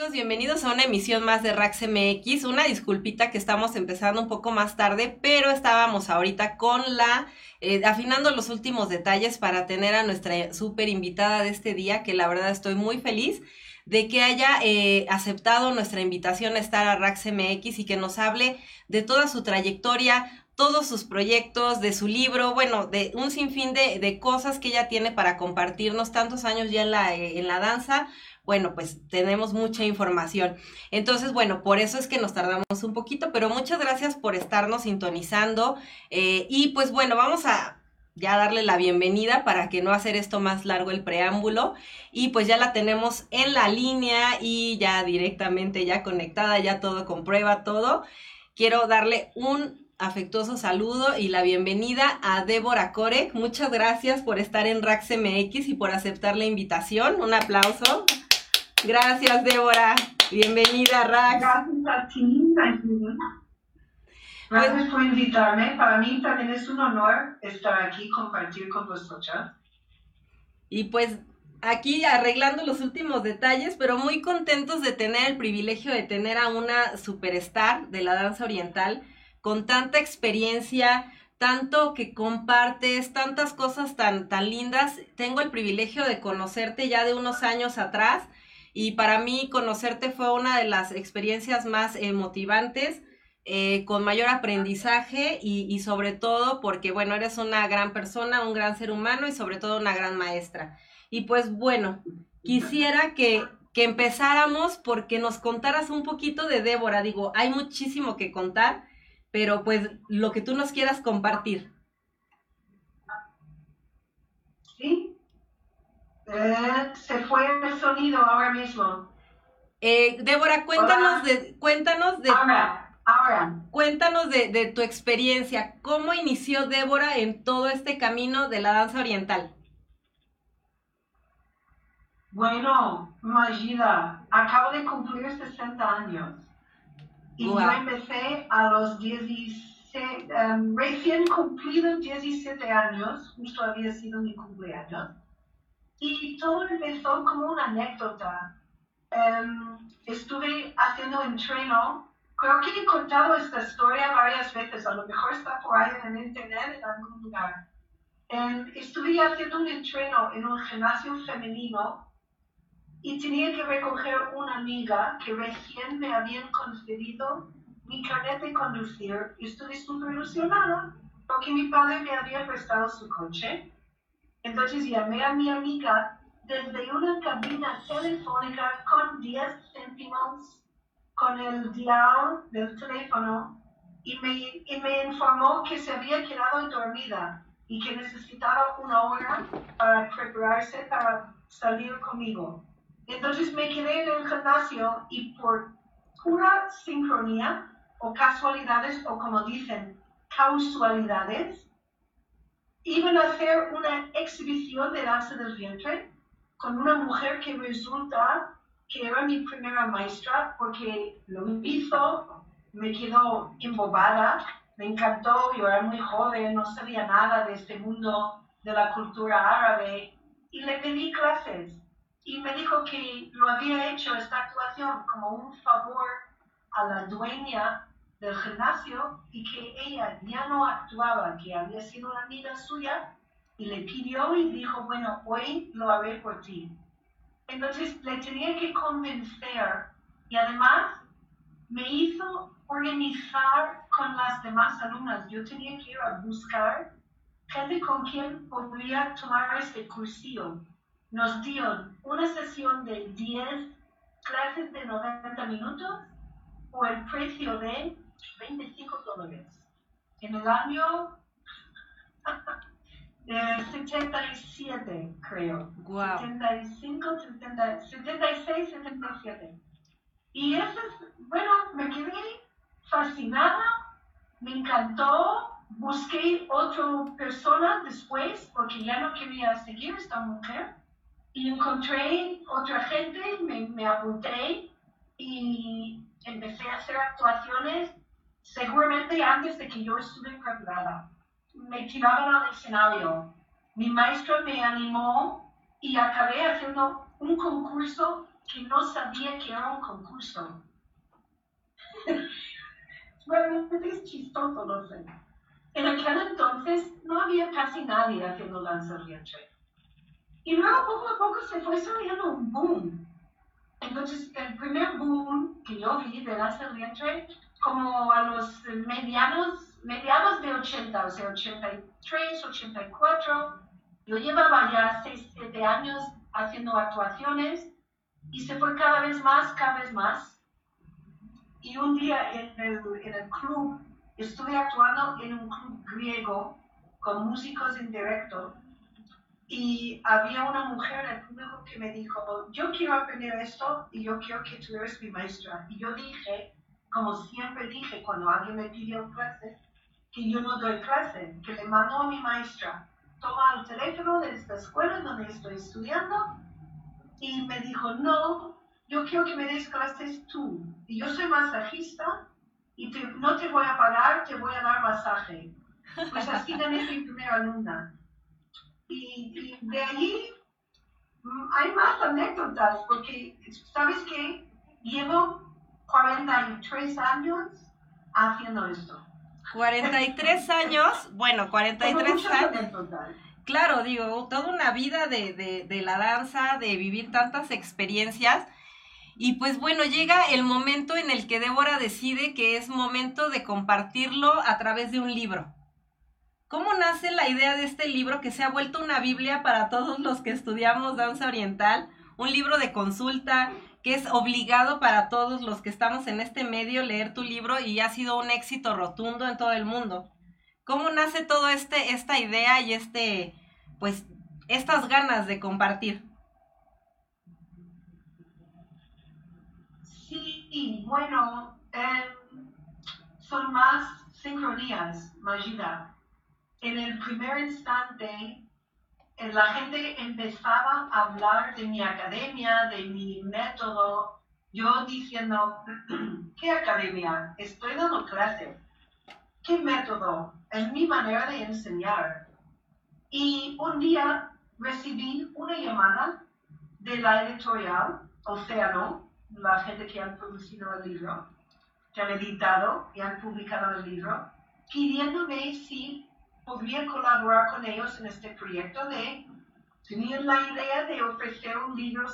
amigos? Bienvenidos a una emisión más de Rax MX. Una disculpita que estamos empezando un poco más tarde, pero estábamos ahorita con la, eh, afinando los últimos detalles para tener a nuestra súper invitada de este día, que la verdad estoy muy feliz de que haya eh, aceptado nuestra invitación a estar a Rax MX y que nos hable de toda su trayectoria, todos sus proyectos, de su libro, bueno, de un sinfín de, de cosas que ella tiene para compartirnos tantos años ya en la, eh, en la danza, bueno, pues tenemos mucha información. Entonces, bueno, por eso es que nos tardamos un poquito, pero muchas gracias por estarnos sintonizando. Eh, y pues bueno, vamos a ya darle la bienvenida para que no hacer esto más largo el preámbulo. Y pues ya la tenemos en la línea y ya directamente ya conectada, ya todo comprueba todo. Quiero darle un afectuoso saludo y la bienvenida a Débora Corec. Muchas gracias por estar en Rax MX y por aceptar la invitación. Un aplauso. Gracias, Débora. Bienvenida, Rax. Gracias a ti, Gracias por invitarme. Para mí también es un honor estar aquí, compartir con vosotros. Y pues aquí arreglando los últimos detalles, pero muy contentos de tener el privilegio de tener a una superstar de la danza oriental con tanta experiencia, tanto que compartes, tantas cosas tan, tan lindas. Tengo el privilegio de conocerte ya de unos años atrás y para mí conocerte fue una de las experiencias más eh, motivantes, con mayor aprendizaje y, y, sobre todo porque, bueno, eres una gran persona, un gran ser humano y sobre todo una gran maestra. Y pues bueno, quisiera que, que empezáramos porque nos contaras un poquito de Débora. Digo, hay muchísimo que contar, pero pues lo que tú nos quieras compartir. Sí, eh, se fue el sonido ahora mismo. Eh, Débora, cuéntanos de, cuéntanos de, ahora, ahora. cuéntanos de, de, tu experiencia. ¿Cómo inició Débora en todo este camino de la danza oriental? Bueno, Magida, acabo de cumplir 60 años. Y wow. yo empecé a los 17, um, recién cumplido 17 años, justo había sido mi cumpleaños. Y todo empezó como una anécdota. Um, estuve haciendo entreno, creo que he contado esta historia varias veces, a lo mejor está por ahí en internet en algún lugar. Um, estuve haciendo un entreno en un gimnasio femenino y tenía que recoger una amiga que recién me habían concedido mi carnet de conducir y estuve súper ilusionada porque mi padre me había prestado su coche entonces llamé a mi amiga desde una cabina telefónica con 10 céntimos con el dial del teléfono y me, y me informó que se había quedado dormida y que necesitaba una hora para prepararse para salir conmigo. Entonces me quedé en el gimnasio y por pura sincronía o casualidades o como dicen, causalidades, iban a hacer una exhibición de danza del vientre con una mujer que resulta que era mi primera maestra porque lo hizo, me quedó embobada, me encantó, yo era muy joven, no sabía nada de este mundo de la cultura árabe y le pedí clases y me dijo que lo había hecho esta actuación como un favor a la dueña del gimnasio y que ella ya no actuaba, que había sido una amiga suya y le pidió y dijo, bueno, hoy lo haré por ti. Entonces le tenía que convencer y además me hizo organizar con las demás alumnas. Yo tenía que ir a buscar gente con quien podría tomar este cursillo. Nos dieron una sesión de 10 clases de 90 minutos por el precio de 25 dólares. En el año eh, 77, creo. Wow. 75, 70, 76, 77. Y eso es, bueno, me quedé fascinada, me encantó. Busqué otra persona después porque ya no quería seguir esta mujer. Y encontré otra gente, me, me apunté y empecé a hacer actuaciones seguramente antes de que yo estuve preparada. Me tiraban al escenario. Mi maestro me animó y acabé haciendo un concurso que no sabía que era un concurso. Realmente es chistoso, lo sé. En aquel entonces no había casi nadie haciendo danza oriental. Y luego poco a poco se fue saliendo un boom. Entonces, el primer boom que yo vi de danza oriental, como a los medianos, mediados de 80, o sea, 83, 84, yo llevaba ya 6, 7 años haciendo actuaciones y se fue cada vez más, cada vez más. Y un día en el, en el club, estuve actuando en un club griego con músicos en directo y había una mujer en el público que me dijo, yo quiero aprender esto y yo quiero que tú eres mi maestra. Y yo dije, como siempre dije cuando alguien me pidió clase, que yo no doy clase, que le mando a mi maestra. Toma el teléfono de esta escuela donde estoy estudiando y me dijo, no, yo quiero que me des clases tú. Y yo soy masajista y no te voy a pagar, te voy a dar masaje. Pues así gané mi primera alumna. Y, de ahí mm, hay más anécdotas, porque, ¿sabes qué? Llevo 43 años haciendo esto. 43 años, bueno, 43 años. Claro, digo, toda una vida de, de, de la danza, de vivir tantas experiencias. Y pues bueno, llega el momento en el que Débora decide que es momento de compartirlo a través de un libro. ¿Cómo nace la idea de este libro que se ha vuelto una Biblia para todos los que estudiamos danza oriental? Un libro de consulta que es obligado para todos los que estamos en este medio leer tu libro y ha sido un éxito rotundo en todo el mundo. ¿Cómo nace todo este esta idea y este pues estas ganas de compartir? Sí, bueno, em, son más sincronías, Magida. En el primer instante, eh, la gente empezaba a hablar de mi academia, de mi método, yo diciendo, ¿qué academia? Estoy dando clases. ¿Qué método? Es mi manera de enseñar. Y un día recibí una llamada de la editorial Océano, la gente que han producido el libro, que han editado y han publicado el libro, pidiéndome si podría colaborar con ellos en este proyecto de, tenían la idea de ofrecer un libro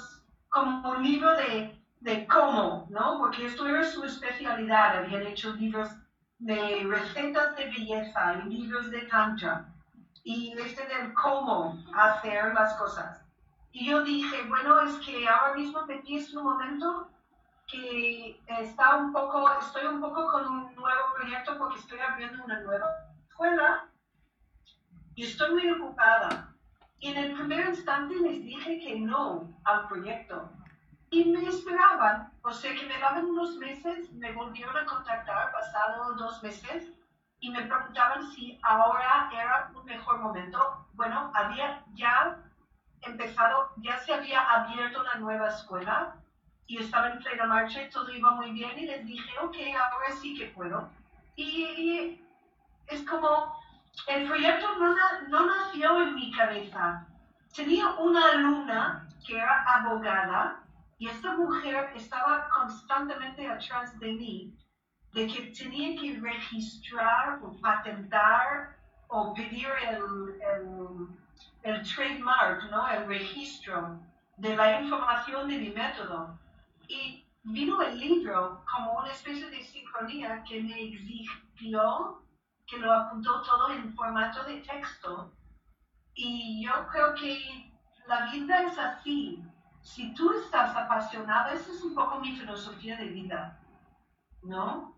como un libro de, de cómo, ¿no? Porque esto era su especialidad, habían hecho libros de recetas de belleza y libros de tantra y este del cómo hacer las cosas. Y yo dije, bueno, es que ahora mismo me pides un momento que está un poco, estoy un poco con un nuevo proyecto porque estoy abriendo una nueva escuela y estoy muy ocupada. Y en el primer instante les dije que no al proyecto. Y me esperaban, o sea que me daban unos meses, me volvieron a contactar pasado dos meses y me preguntaban si ahora era un mejor momento. Bueno, había ya empezado, ya se había abierto una nueva escuela y estaba en plena marcha y todo iba muy bien y les dije, ok, ahora sí que puedo. Y es como, el proyecto no, no nació en mi cabeza. Tenía una alumna que era abogada y esta mujer estaba constantemente atrás de mí de que tenía que registrar o patentar o pedir el, el el trademark, ¿no? el registro de la información de mi método. Y vino el libro como una especie de sincronía que me exigió que lo apuntó todo en formato de texto. Y yo creo que la vida es así. Si tú estás apasionada, esa es un poco mi filosofía de vida, ¿no?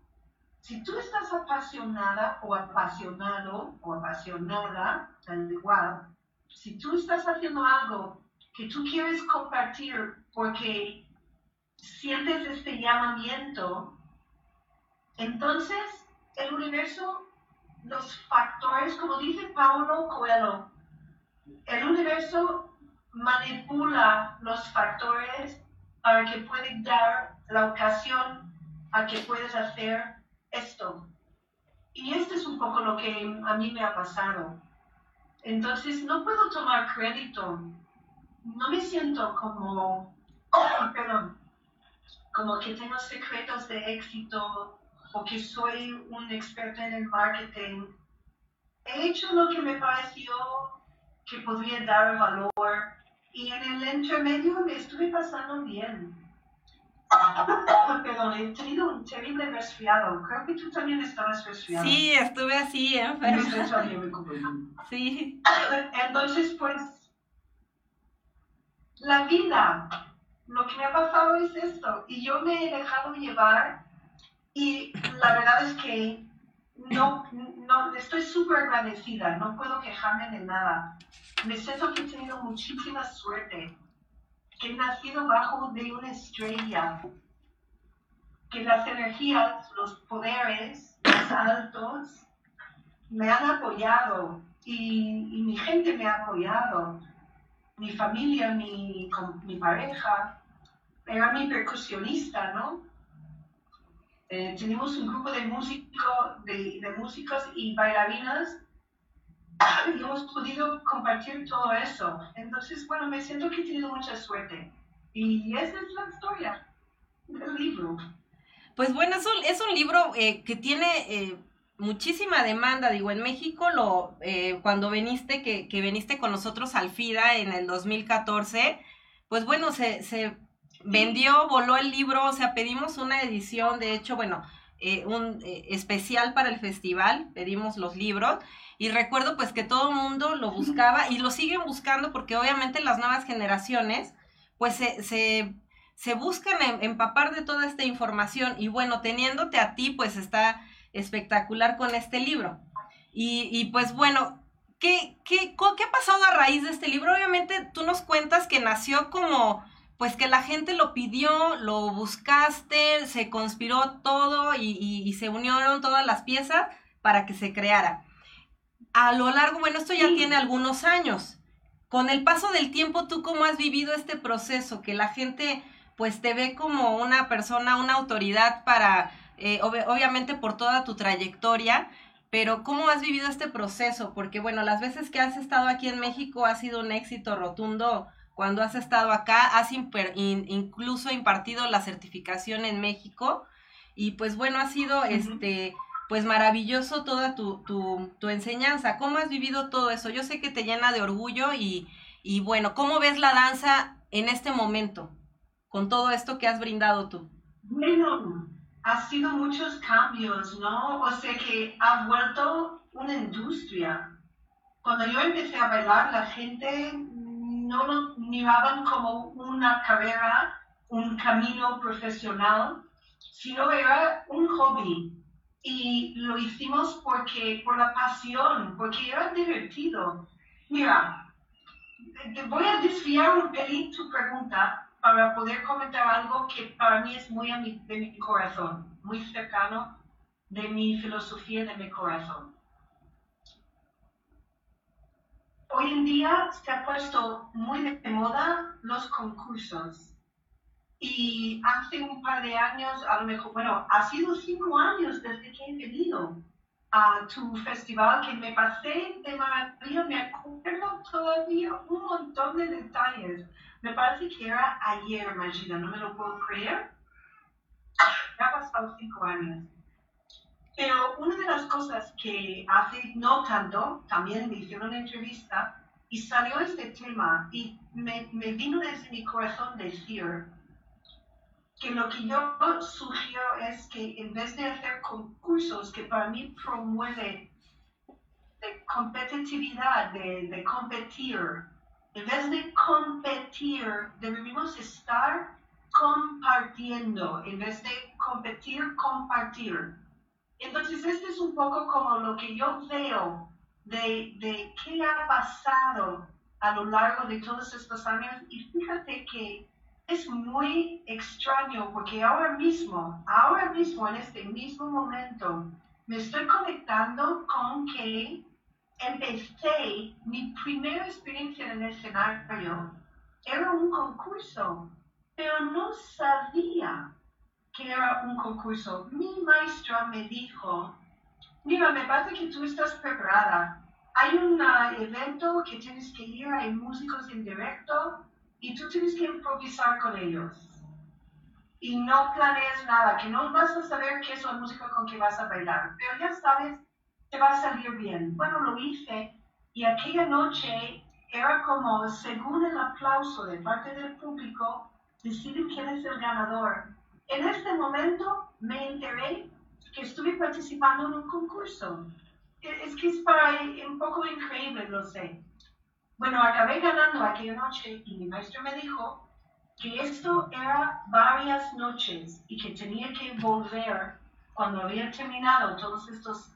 Si tú estás apasionada o apasionado o apasionada, tal igual, si tú estás haciendo algo que tú quieres compartir porque sientes este llamamiento, entonces el universo, los factores, como dice Paulo Coelho, el universo manipula los factores para que pueda dar la ocasión a que puedas hacer esto. Y esto es un poco lo que a mí me ha pasado. Entonces no puedo tomar crédito. No me siento como perdón, como que tengo secretos de éxito o que soy un experto en el marketing. He hecho lo que me pareció que podría dar valor y en el intermedio me estuve pasando bien. Perdón, he tenido un terrible resfriado. Creo que tú también estabas resfriado. Sí, estuve así, enfermo. Sí. Entonces, pues, la vida, lo que me ha pasado es esto. Y yo me he dejado llevar y la verdad es que no, no estoy súper agradecida, no puedo quejarme de nada. Me siento que he tenido muchísima suerte, que he nacido bajo de una estrella, que las energías, los poderes más altos me han apoyado y, y mi gente me ha apoyado, mi familia, mi, mi pareja, era mi percusionista, ¿no? Eh, tenemos un grupo de, músico, de, de músicos y bailarinas y hemos podido compartir todo eso. Entonces, bueno, me siento que he tenido mucha suerte. Y esa es la historia del libro. Pues bueno, es un, es un libro eh, que tiene eh, muchísima demanda. Digo, en México, lo eh, cuando viniste, que, que viniste con nosotros al FIDA en el 2014, pues bueno, se, se vendió, voló el libro, o sea, pedimos una edición, de hecho, bueno, eh, un eh, especial para el festival, pedimos los libros y recuerdo pues que todo el mundo lo buscaba y lo siguen buscando porque obviamente las nuevas generaciones pues se, se, se buscan em, empapar de toda esta información y bueno, teniéndote a ti pues está espectacular con este libro. Y, y pues bueno, ¿qué, qué, ¿qué ha pasado a raíz de este libro? Obviamente tú nos cuentas que nació como pues que la gente lo pidió, lo buscaste, se conspiró todo y, se unieron todas las piezas para que se creara. A lo largo, bueno, esto ya tiene algunos años. Con el paso del tiempo, ¿tú cómo has vivido este proceso? Que la gente pues te ve como una persona, una autoridad para, eh, obviamente por toda tu trayectoria, pero ¿cómo has vivido este proceso? Porque bueno, las veces que has estado aquí en México ha sido un éxito rotundo cuando has estado acá, has incluso impartido la certificación en México y pues bueno, ha sido este pues maravilloso toda tu, tu, enseñanza. ¿Cómo has vivido todo eso? Yo sé que te llena de orgullo y, y bueno, ¿cómo ves la danza en este momento con todo esto que has brindado tú? Bueno, ha sido muchos cambios, ¿no? O sea que ha vuelto una industria. Cuando yo empecé a bailar, la gente no lo miraban como una carrera, un camino profesional, sino era un hobby. Y lo hicimos porque, por la pasión, porque era divertido. Mira, te voy a desviar un pelín tu pregunta para poder comentar algo que para mí es muy de mi corazón, muy cercano de mi filosofía, de mi corazón. Hoy en día se ha puesto muy de moda los concursos. Y hace un par de años, a lo mejor, bueno, ha sido cinco años desde que he venido a tu festival, que me pasé de maravilla, me acuerdo todavía un montón de detalles. Me parece que era ayer, Magida, no me lo puedo creer. Ya ha pasado cinco años. Pero una de las cosas que hace no tanto, también me hicieron una entrevista y salió este tema y me, me vino desde mi corazón decir que lo que yo sugiero es que en vez de hacer concursos que para mí promueve de competitividad, de, de competir, en vez de competir, debemos estar compartiendo, en vez de competir, compartir. Entonces, este es un poco como lo que yo veo de, de qué ha pasado a lo largo de todos estos años. Y fíjate que es muy extraño porque ahora mismo, ahora mismo, en este mismo momento, me estoy conectando con que empecé mi primera experiencia en el escenario. Era un concurso, pero no sabía que era un concurso. Mi maestra me dijo, mira, me parece que tú estás preparada. Hay un evento que tienes que ir, hay músicos en directo, y tú tienes que improvisar con ellos. Y no planees nada, que no vas a saber qué es la música con que vas a bailar, pero ya sabes, te va a salir bien. Bueno, lo hice y aquella noche era como, según el aplauso de parte del público, deciden quién es el ganador. En este momento me enteré que estuve participando en un concurso. E, es que es para un poco increíble, lo sé. Bueno, acabé ganando aquella noche y mi maestro me dijo que esto era varias noches y que tenía que volver cuando había terminado todos estos,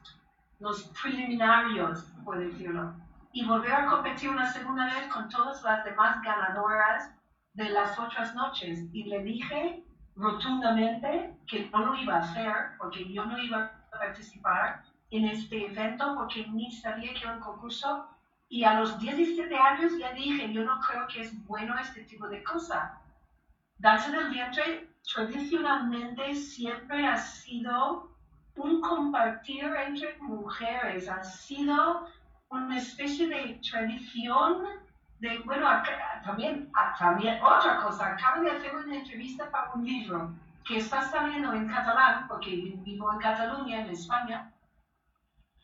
los preliminarios, por decirlo, y volver a competir una segunda vez con todas las demás ganadoras de las otras noches. Y le dije rotundamente que no lo iba a hacer porque yo no iba a participar en este evento porque ni sabía que era un concurso y a los 17 años ya dije, yo no creo que es bueno este tipo de cosa. Danza del vientre tradicionalmente siempre ha sido un compartir entre mujeres, ha sido una especie de tradición de, bueno, también, también otra cosa, acabo de hacer una entrevista para un libro que está saliendo en catalán, porque vivo en Cataluña, en España,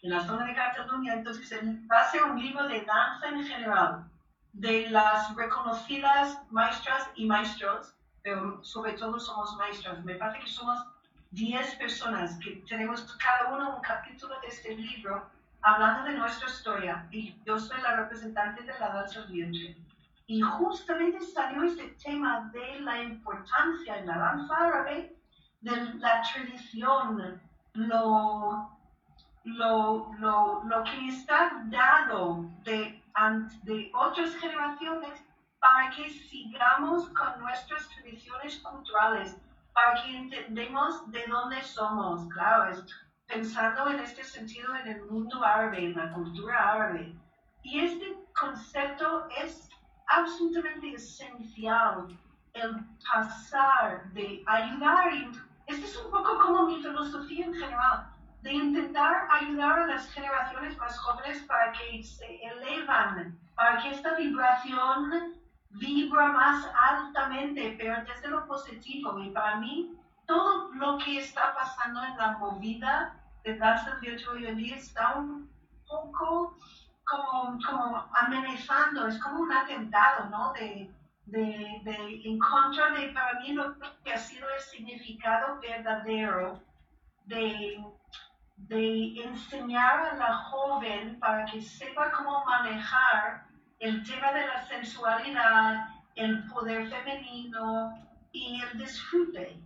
en la zona de Cataluña, entonces va a ser un libro de danza en general, de las reconocidas maestras y maestros, pero sobre todo somos maestras. Me parece que somos 10 personas que tenemos cada uno un capítulo de este libro hablando de nuestra historia y yo soy la representante de la danza vientre. Y justamente salió este tema de la importancia en la danza árabe de la tradición, lo lo, lo, lo que está dado de, de otras generaciones para que sigamos con nuestras tradiciones culturales, para que entendamos de dónde somos, claro, es pensando en este sentido en el mundo árabe, en la cultura árabe. Y este concepto es absolutamente esencial, el pasar de ayudar, y este es un poco como mi filosofía en general, de intentar ayudar a las generaciones más jóvenes para que se elevan, para que esta vibración vibra más altamente, pero desde lo positivo. Y para mí, todo lo que está pasando en la movida danza de hoy en día está un poco como, como amenazando, es como un atentado, ¿no? De, de, de, en contra de, para mí, lo que ha sido el significado verdadero de de enseñar a la joven para que sepa cómo manejar el tema de la sensualidad, el poder femenino y el disfrute.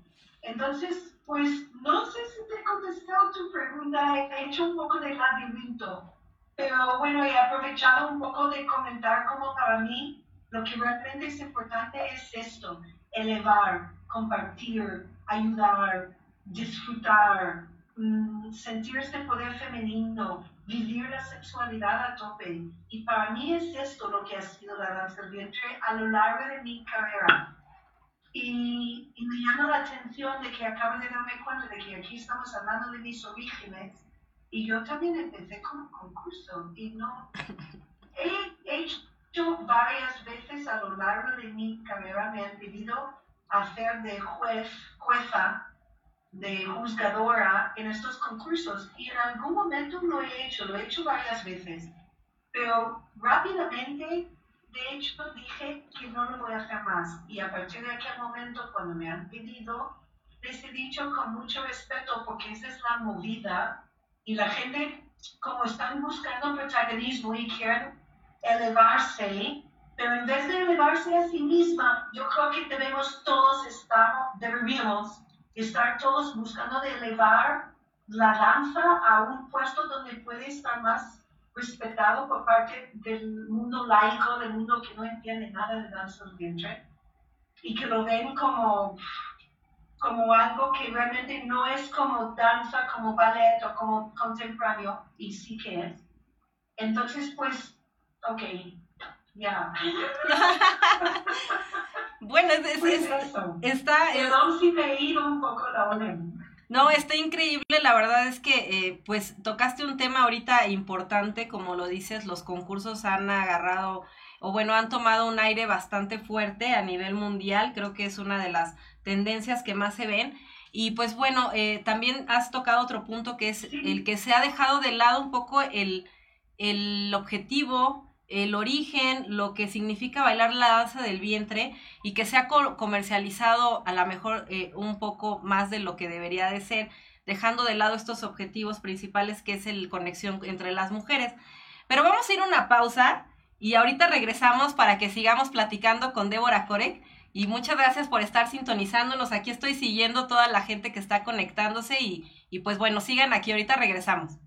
Entonces, pues no sé si te he contestado tu pregunta, he hecho un poco de laberinto, pero bueno, he aprovechado un poco de comentar como para mí lo que realmente es importante es esto, elevar, compartir, ayudar, disfrutar, Mm, sentir este poder femenino, vivir la sexualidad a tope. Y para mí es esto lo que ha sido la danza del vientre a lo largo de mi carrera. Y, y, me llama la atención de que acabo de darme cuenta de que aquí estamos hablando de mis orígenes y yo también empecé con concurso y no he, hecho varias veces a lo largo de mi carrera me han pedido hacer de juez, jueza de juzgadora en estos concursos y en algún momento lo he hecho, lo he hecho varias veces, pero rápidamente, de hecho, dije que no lo voy a hacer más. Y a partir de aquel momento, cuando me han pedido, les he dicho con mucho respeto porque esa es la movida. Y la gente, como están buscando protagonismo y quieren elevarse, pero en vez de elevarse a sí misma, yo creo que debemos todos estar, deberíamos estar todos buscando elevar la danza a un puesto donde puede estar más respetado por parte del mundo laico, del mundo que no entiende nada de danza del vientre, y que lo ven como, como algo que realmente no es como danza, como ballet o como contemporáneo, y sí que es. Entonces, pues, ok, ya. Bueno, es, pues está... Perdón si me he ido un poco la No, está increíble, la verdad es que eh, pues tocaste un tema ahorita importante, como lo dices, los concursos han agarrado o bueno, han tomado un aire bastante fuerte a nivel mundial, creo que es una de las tendencias que más se ven. Y pues bueno, eh, también has tocado otro punto que es el que se ha dejado de lado un poco el, el objetivo, el origen, lo que significa bailar la danza del vientre y que se ha comercializado a lo mejor eh, un poco más de lo que debería de ser, dejando de lado estos objetivos principales que es el conexión entre las mujeres. Pero vamos a ir a una pausa y ahorita regresamos para que sigamos platicando con Débora Corek. Y muchas gracias por estar sintonizándonos. Aquí estoy siguiendo toda la gente que está conectándose y, y pues bueno, sigan aquí, ahorita regresamos.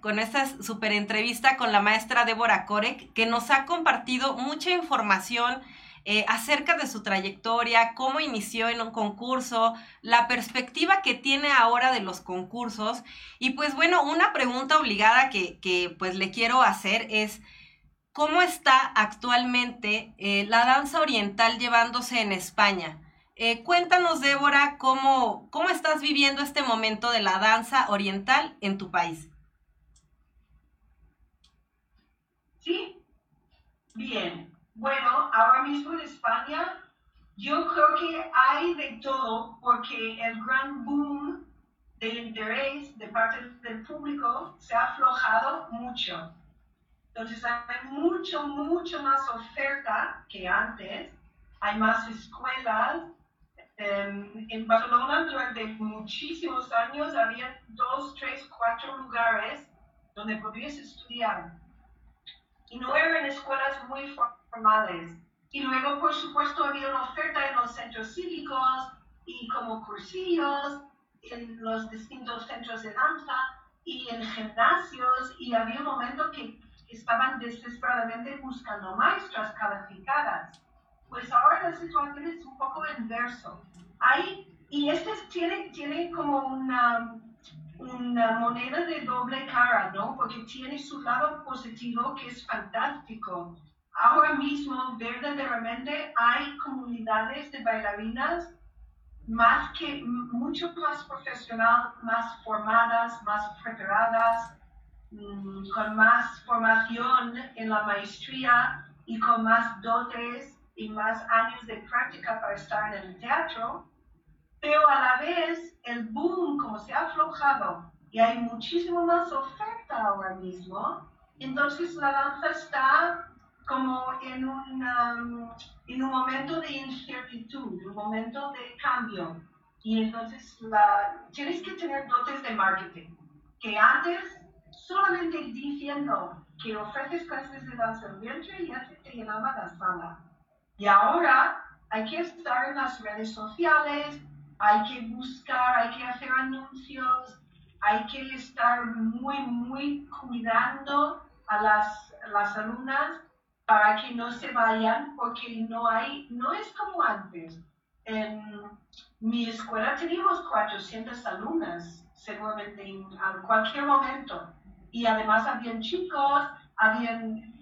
Con esta super entrevista con la maestra Débora Korek, que nos ha compartido mucha información eh, acerca de su trayectoria, cómo inició en un concurso, la perspectiva que tiene ahora de los concursos. Y pues bueno, una pregunta obligada que, que pues le quiero hacer es, ¿cómo está actualmente eh, la danza oriental llevándose en España? Eh, cuéntanos, Débora, cómo, cómo estás viviendo este momento de la danza oriental en tu país. Sí, bien. Bueno, ahora mismo en España yo creo que hay de todo porque el gran boom de interés de parte del público se ha aflojado mucho. Entonces hay mucho, mucho más oferta que antes. Hay más escuelas. Em, en Barcelona durante muchísimos años había dos, tres, cuatro lugares donde podías estudiar y no eran escuelas muy formales. Y luego, por supuesto, había una oferta en los centros cívicos y como cursillos en los distintos centros de danza y en gimnasios y había un momento que estaban desesperadamente buscando maestras calificadas. Pues ahora la situación es un poco inverso. Hay, y este tiene, tiene como una una moneda de doble cara, ¿no? Porque tiene su lado positivo que es fantástico. Ahora mismo verdaderamente hay comunidades de bailarinas más que mucho más profesional, más formadas, más preparadas, mm, con más formación en la maestría y con más dotes y más años de práctica para estar en el teatro, pero a la vez el boom, como se ha aflojado y hay muchísimo más oferta ahora mismo, entonces la danza está como en un, um, en un momento de incertidumbre, un momento de cambio. Y entonces la, tienes que tener dotes de marketing, que antes solamente diciendo que ofreces clases de danza en vientre ya se te llenaba la sala. Y ahora hay que estar en las redes sociales, hay que buscar, hay que hacer anuncios, hay que estar muy, muy cuidando a las, las alumnas para que no se vayan, porque no hay, no es como antes. En mi escuela teníamos 400 alumnas, seguramente en, cualquier momento. Y además habían chicos, habían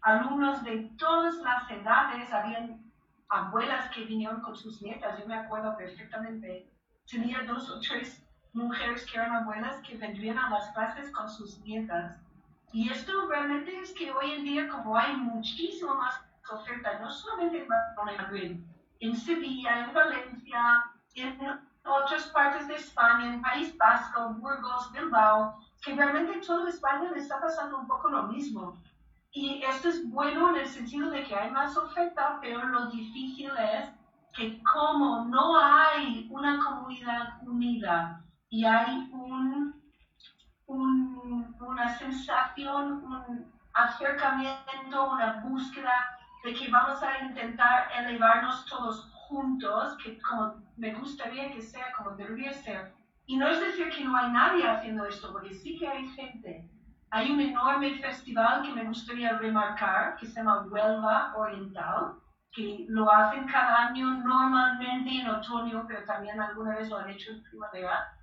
alumnos de todas las edades, habían abuelas que vinieron con sus nietas, yo me acuerdo perfectamente. Tenía dos o tres mujeres que eran abuelas que vendrían a las clases con sus nietas. Y esto realmente es que hoy en día, como hay muchísimo más oferta, no solamente en Madrid, en Sevilla, en Valencia, en otras partes de España, en País Vasco, Burgos, Bilbao, que realmente en toda España le está pasando un poco lo mismo. Y esto es bueno en el sentido de que hay más oferta, pero lo difícil es que como no hay una comunidad unida y hay un, una sensación, un acercamiento, una búsqueda de que vamos a intentar elevarnos todos juntos, que como me gustaría que sea como debería ser. Y no es decir que no hay nadie haciendo esto, porque sí que hay gente. Hay un enorme festival que me gustaría remarcar, que se llama Huelva Oriental, que lo hacen cada año normalmente en otoño, pero también alguna vez lo han hecho en primavera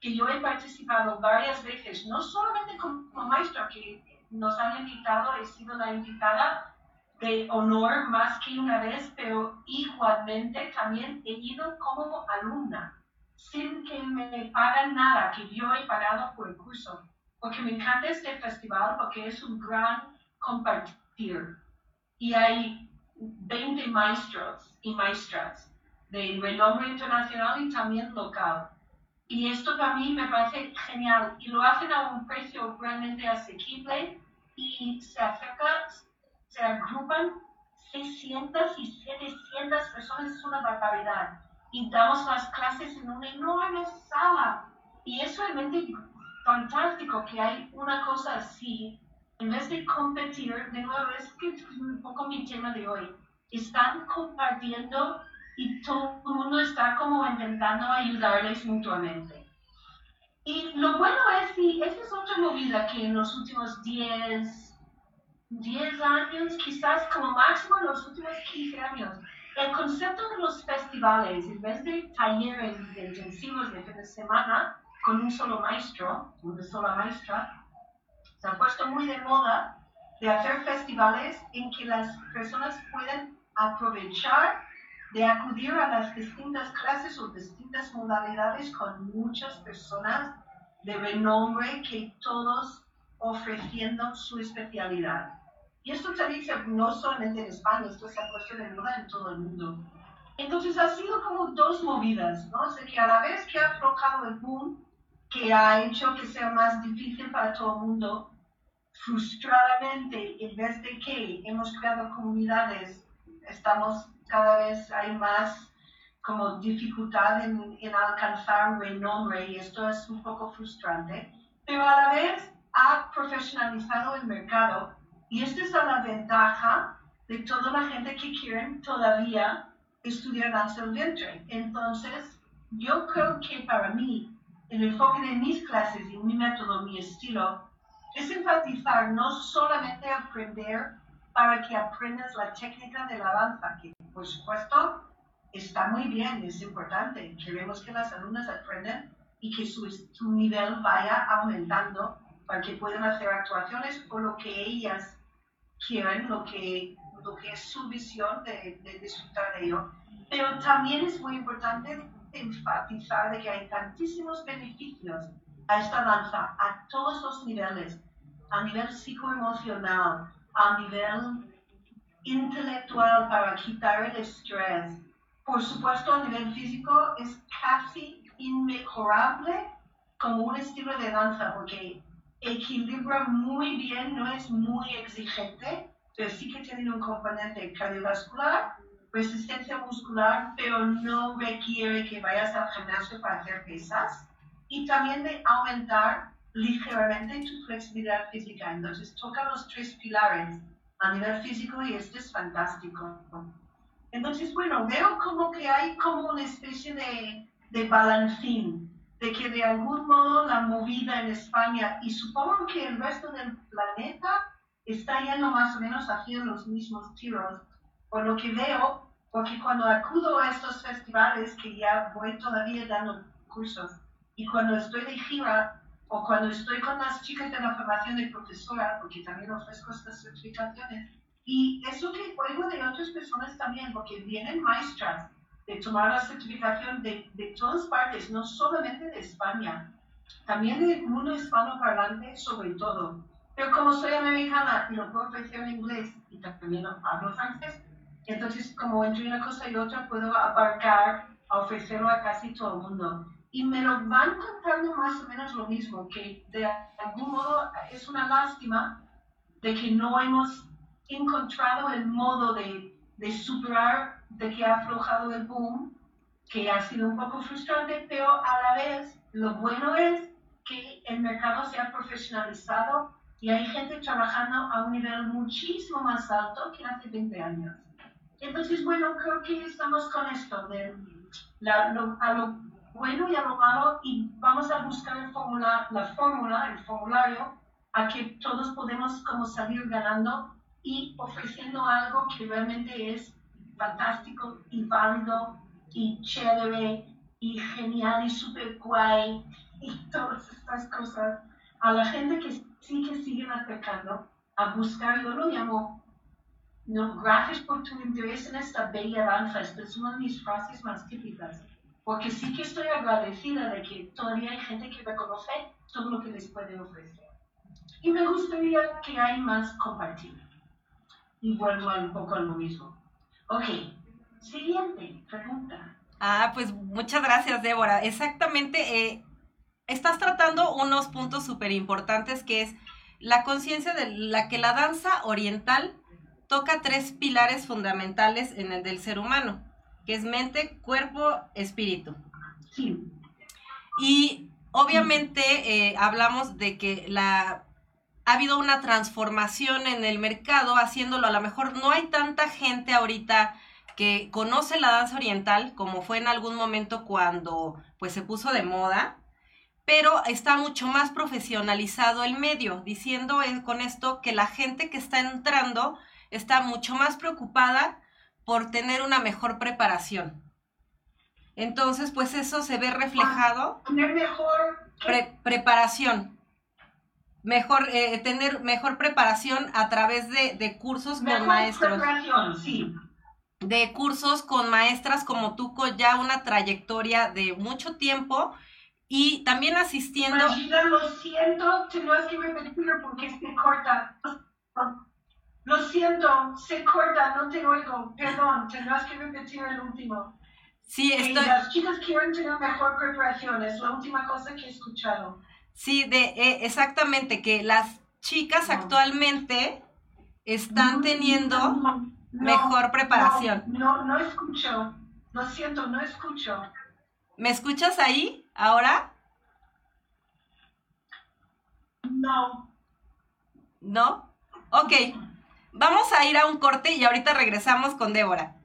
que yo he participado varias veces, no solamente como maestra, que nos han invitado, he sido la invitada de honor más que una vez, pero igualmente también he ido como alumna, sin que me paguen nada, que yo he pagado por el curso, porque me encanta este festival, porque es un gran compartir. Y hay 20 maestros y maestras de renombre internacional y también local. Y esto para mí me parece genial. Y lo hacen a un precio realmente asequible y se acerca, se agrupan 600 y 700 personas, es una barbaridad. Y damos las clases en una enorme sala. Y es realmente fantástico que hay una cosa así. En vez de competir, de nuevo, es que es un poco mi tema de hoy. Están compartiendo y todo el mundo está como intentando ayudarles mutuamente. Y lo bueno es que esta es otra movida que en los últimos 10, 10 años, quizás como máximo en los últimos 15 años, el concepto de los festivales, en vez de talleres intensivos de fin de semana con un solo maestro, una sola maestra, se ha puesto muy de moda de hacer festivales en que las personas pueden aprovechar de acudir a las distintas clases o distintas modalidades con muchas personas de renombre que todos ofreciendo su especialidad. Y esto se dice no solamente en España, esto se ha puesto de moda en todo el mundo. Entonces ha sido como dos movidas, ¿no? O sea, que a la vez que ha aflojado el boom, que ha hecho que sea más difícil para todo el mundo, frustradamente, en vez de que hemos creado comunidades, estamos cada vez hay más como dificultad en, en alcanzar renombre y esto es un poco frustrante, pero a la vez ha profesionalizado el mercado y esta es la ventaja de toda la gente que quiere todavía estudiar danza del vientre. Entonces, yo creo que para mí, el enfoque de mis clases y mi método, mi estilo, es enfatizar no solamente aprender para que aprendas la técnica de la danza, que por supuesto está muy bien, es importante. Queremos que las alumnas aprendan y que su, su nivel vaya aumentando para que puedan hacer actuaciones por lo que ellas quieren, lo que, lo que es su visión de, de disfrutar de ello. Pero también es muy importante enfatizar de que hay tantísimos beneficios a esta danza a todos los niveles, a nivel psicoemocional, a nivel intelectual para quitar el estrés. Por supuesto, a nivel físico es casi inmejorable como un estilo de danza porque equilibra muy bien, no es muy exigente, pero sí que tiene un componente cardiovascular, resistencia muscular, pero no requiere que vayas al gimnasio para hacer pesas y también de aumentar ligeramente tu flexibilidad física. Entonces toca los tres pilares a nivel físico y este es fantástico. Entonces, bueno, veo como que hay como una especie de, de balancín, de que de algún modo la movida en España y supongo que el resto del planeta está yendo más o menos haciendo los mismos tiros, por lo que veo, porque cuando acudo a estos festivales, que ya voy todavía dando cursos, y cuando estoy de gira, o cuando estoy con las chicas de la formación de profesora, porque también ofrezco estas certificaciones, y eso que oigo de otras personas también, porque vienen maestras de tomar la certificación de, de todas partes, no solamente de España, también del mundo hispanoparlante sobre todo. Pero como soy americana y lo puedo ofrecer en inglés y también hablo francés, entonces como entre una cosa y otra puedo abarcar ofrecerlo a casi todo el mundo y me lo van contando más o menos lo mismo, que de algún modo es una lástima de que no hemos encontrado el modo de, de superar de que ha aflojado el boom, que ha sido un poco frustrante, pero a la vez lo bueno es que el mercado se ha profesionalizado y hay gente trabajando a un nivel muchísimo más alto que hace 20 años. Entonces, bueno, creo que estamos con esto, de la, a lo bueno y a lo malo y vamos a buscar el formula, la fórmula, el formulario, a que todos podemos como salir ganando y ofreciendo algo que realmente es fantástico y válido y chévere y genial y super guay y todas estas cosas. A la gente que sí que siguen atacando a buscar, yo lo llamo, no, gracias por tu interés en esta bella danza, esta es una de mis frases más típicas porque sí que estoy agradecida de que todavía hay gente que reconoce todo lo que les puede ofrecer. Y me gustaría que hay más compartir. Y vuelvo un poco a lo mismo. Ok, siguiente pregunta. Ah, pues muchas gracias, Débora. Exactamente, eh, estás tratando unos puntos súper importantes que es la conciencia de la que la danza oriental toca tres pilares fundamentales en el del ser humano que es mente, cuerpo, espíritu. Sí. Y obviamente eh, hablamos de que la ha habido una transformación en el mercado, haciéndolo a lo mejor no hay tanta gente ahorita que conoce la danza oriental como fue en algún momento cuando pues se puso de moda, pero está mucho más profesionalizado el medio, diciendo con esto que la gente que está entrando está mucho más preocupada por tener una mejor preparación. Entonces, pues eso se ve reflejado. Tener mejor preparación. Mejor, eh, tener mejor preparación a través de, cursos con maestros. Preparación, sí. De cursos con maestras como tú, con ya una trayectoria de mucho tiempo y también asistiendo. lo siento, tendrás que repetirlo porque se corta. Lo siento, se corta, no te oigo. Perdón, tendrás que repetir el último. Sí, estoy... las chicas quieren tener mejor preparación, es la última cosa que he escuchado. Sí, de, eh, exactamente, que las chicas actualmente están teniendo mejor preparación. No, no, escucho. Lo siento, no escucho. ¿Me escuchas ahí ahora? No. ¿No? Ok. Vamos a ir a un corte y ahorita regresamos con Débora.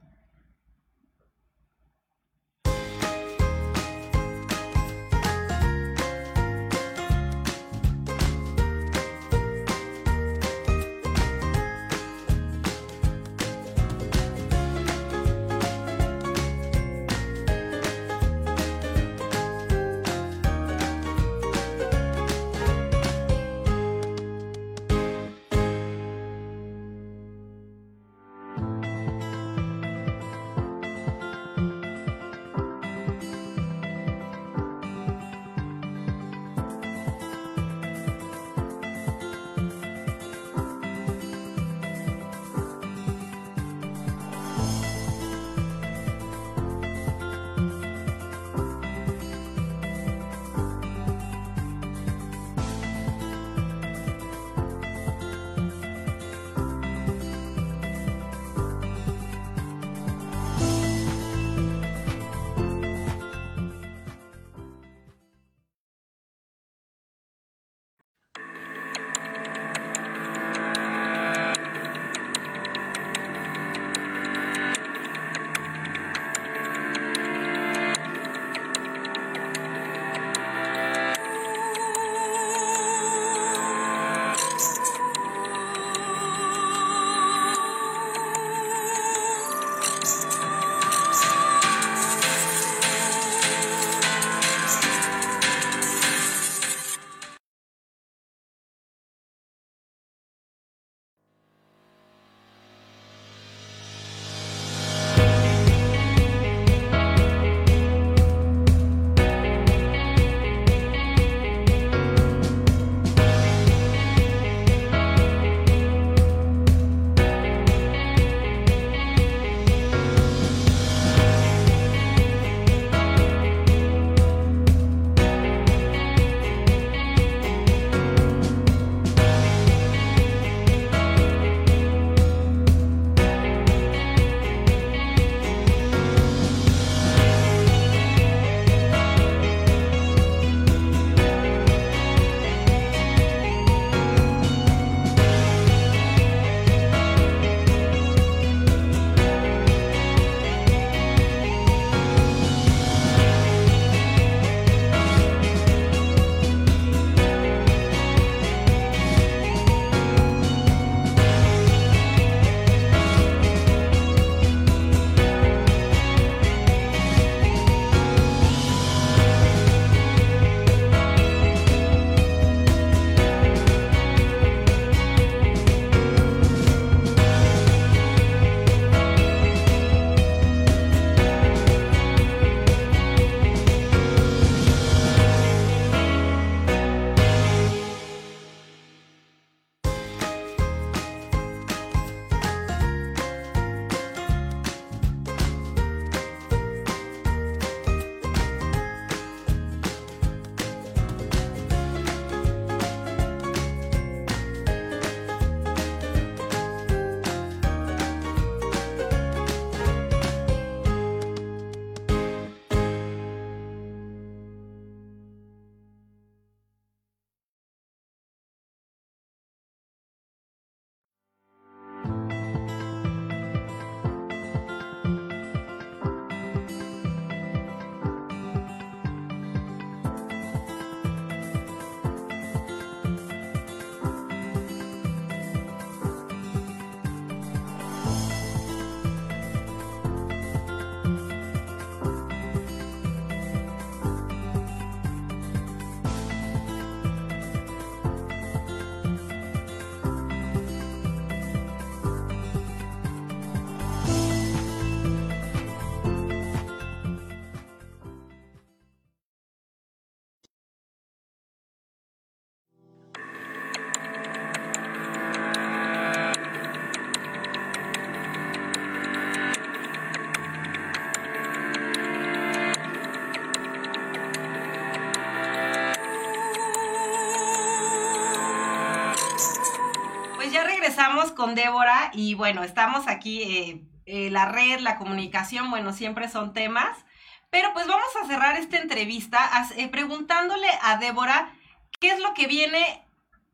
Con Débora y bueno, estamos aquí, eh, eh, la red, la comunicación, bueno, siempre son temas, pero pues vamos a cerrar esta entrevista eh, preguntándole a Débora qué es lo que viene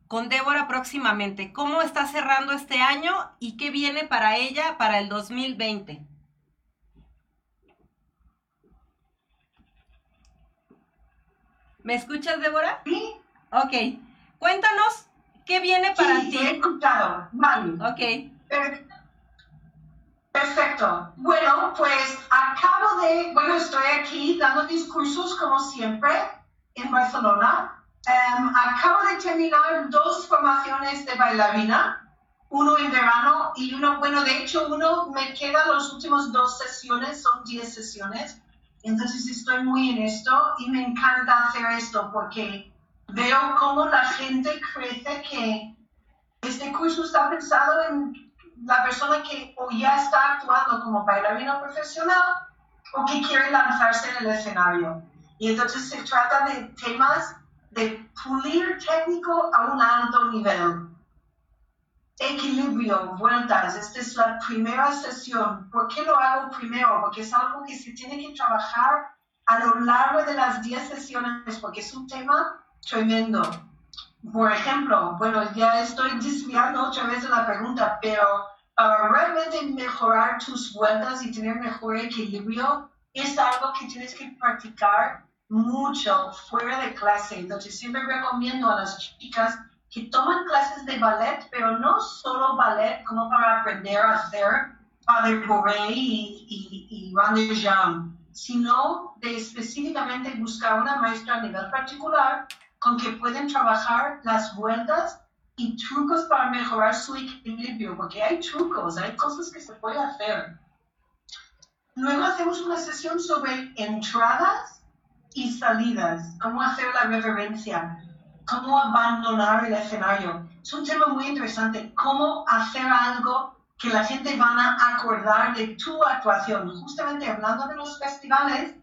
con Débora próximamente, cómo está cerrando este año y qué viene para ella para el 2020. ¿Me escuchas, Débora? Sí. Ok. Cuéntanos qué viene para sí, ti. he escuchado. Vale. Ok. Perfecto. Bueno, pues acabo de, bueno, estoy aquí dando discursos como siempre en Barcelona. Em, acabo de terminar dos formaciones de bailarina, uno en verano y uno, bueno, de hecho uno me queda las últimas dos sesiones, son 10 sesiones. Entonces estoy muy en esto y me encanta hacer esto porque veo cómo la gente crece que este curso está pensado en la persona que o ya está actuando como bailarina profesional o que quiere lanzarse en el escenario. Y entonces se trata de temas de pulir técnico a un alto nivel. Equilibrio, vueltas, esta es la primera sesión. ¿Por qué lo hago primero? Porque es algo que se tiene que trabajar a lo largo de las 10 sesiones, porque es un tema tremendo. Por ejemplo, bueno, ya estoy desviando otra vez de la pregunta, pero para realmente mejorar tus vueltas y tener mejor equilibrio, es algo que tienes que practicar mucho fuera de clase. Entonces, siempre recomiendo a las chicas que toman clases de ballet, pero no solo ballet como para aprender a hacer pas de y, y, y jam, sino de específicamente buscar una maestra a nivel particular con que pueden trabajar las vueltas y trucos para mejorar su equilibrio, porque hay trucos, hay cosas que se puede hacer. Luego hacemos una sesión sobre entradas y salidas, cómo hacer la reverencia, cómo abandonar el escenario. Es un tema muy interesante, cómo hacer algo que la gente van a acordar de tu actuación. Justamente hablando de los festivales,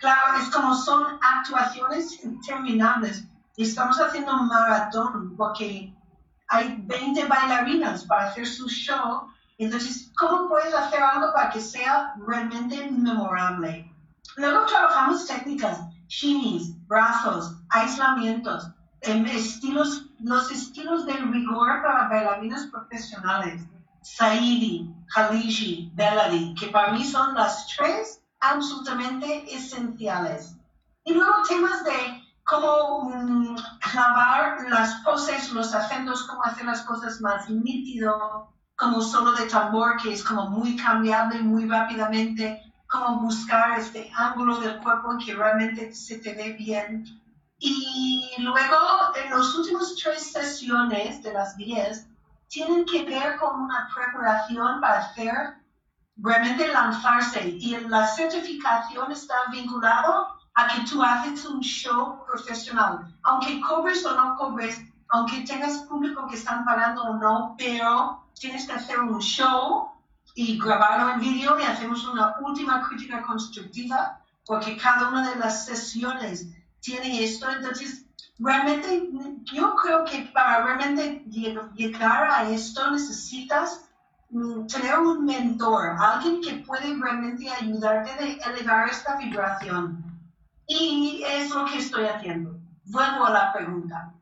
claro, es como son actuaciones interminables. Estamos haciendo un maratón porque hay 20 bailarinas para hacer su show. Entonces, ¿cómo puedes hacer algo para que sea realmente memorable? Luego trabajamos técnicas, shimmies, brazos, aislamientos, estilos, los estilos de rigor para bailarinas profesionales, Saidi, Khaliji, Bellady, que para mí son las tres absolutamente esenciales. Y luego temas de cómo um, clavar las poses, los acentos, cómo hacer las cosas más nítido, como solo de tambor, que es como muy cambiable muy rápidamente, cómo buscar este ángulo del cuerpo que realmente se te ve bien. Y luego, en los últimos tres sesiones de las 10, tienen que ver con una preparación para hacer realmente lanzarse. Y la certificación está vinculado a que tú haces un show profesional. Aunque cobres o no cobres, aunque tengas público que están pagando o no, pero tienes que hacer un show y grabarlo en vídeo y hacemos una última crítica constructiva porque cada una de las sesiones tiene esto. Entonces, realmente yo creo que para realmente llegar a esto necesitas mm, tener un mentor, alguien que puede realmente ayudarte a elevar esta vibración. Y es lo que estoy haciendo. Vuelvo a la pregunta.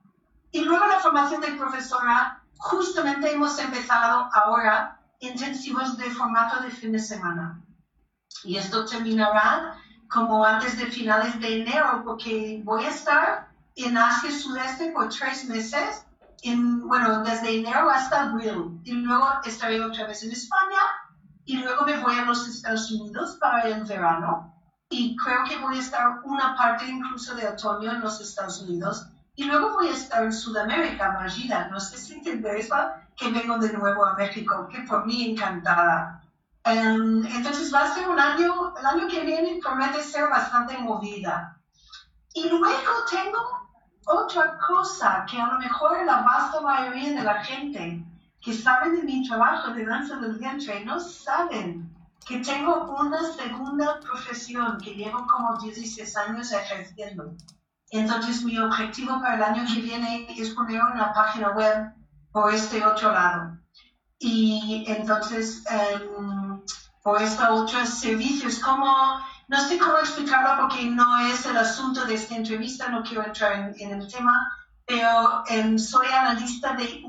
Y luego la formación de profesora, justamente hemos empezado ahora intensivos de formato de fin de semana. Y esto terminará como antes de finales de enero, porque voy a estar en Asia Sudeste por tres meses, en, bueno, desde enero hasta abril. Y luego estaré otra vez en España y luego me voy a los Estados Unidos para el verano. Y creo que voy a estar una parte incluso de otoño en los Estados Unidos. Y luego voy a estar en Sudamérica, Magida. No sé si te interesa que vengo de nuevo a México, que por mí encantada. Um, entonces va a ser un año, el año que viene promete ser bastante movida. Y luego tengo otra cosa que a lo mejor la vasta mayoría de la gente que sabe de mi trabajo de danza del vientre no saben que tengo una segunda profesión que llevo como 16 años ejerciendo. Entonces mi objetivo para el año que viene es poner una página web por este otro lado. y entonces em, por estos otros servicios, como, no sé cómo explicarlo porque no es el asunto de esta entrevista, no quiero entrar en, el tema, pero em, soy analista de